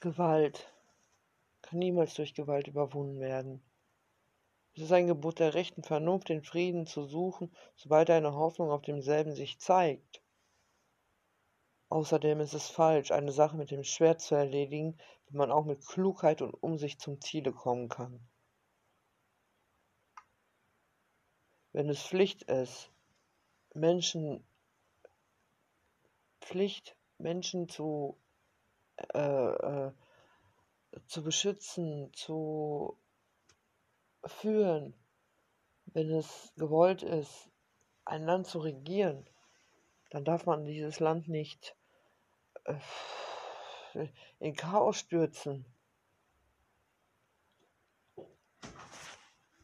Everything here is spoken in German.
Gewalt kann niemals durch Gewalt überwunden werden. Es ist ein Gebot der rechten Vernunft, den Frieden zu suchen, sobald eine Hoffnung auf demselben sich zeigt. Außerdem ist es falsch, eine Sache mit dem Schwert zu erledigen, wenn man auch mit Klugheit und Umsicht zum Ziele kommen kann. Wenn es Pflicht ist, Menschen Pflicht, Menschen zu, äh, äh, zu beschützen, zu führen, wenn es gewollt ist, ein Land zu regieren, dann darf man dieses Land nicht äh, in Chaos stürzen.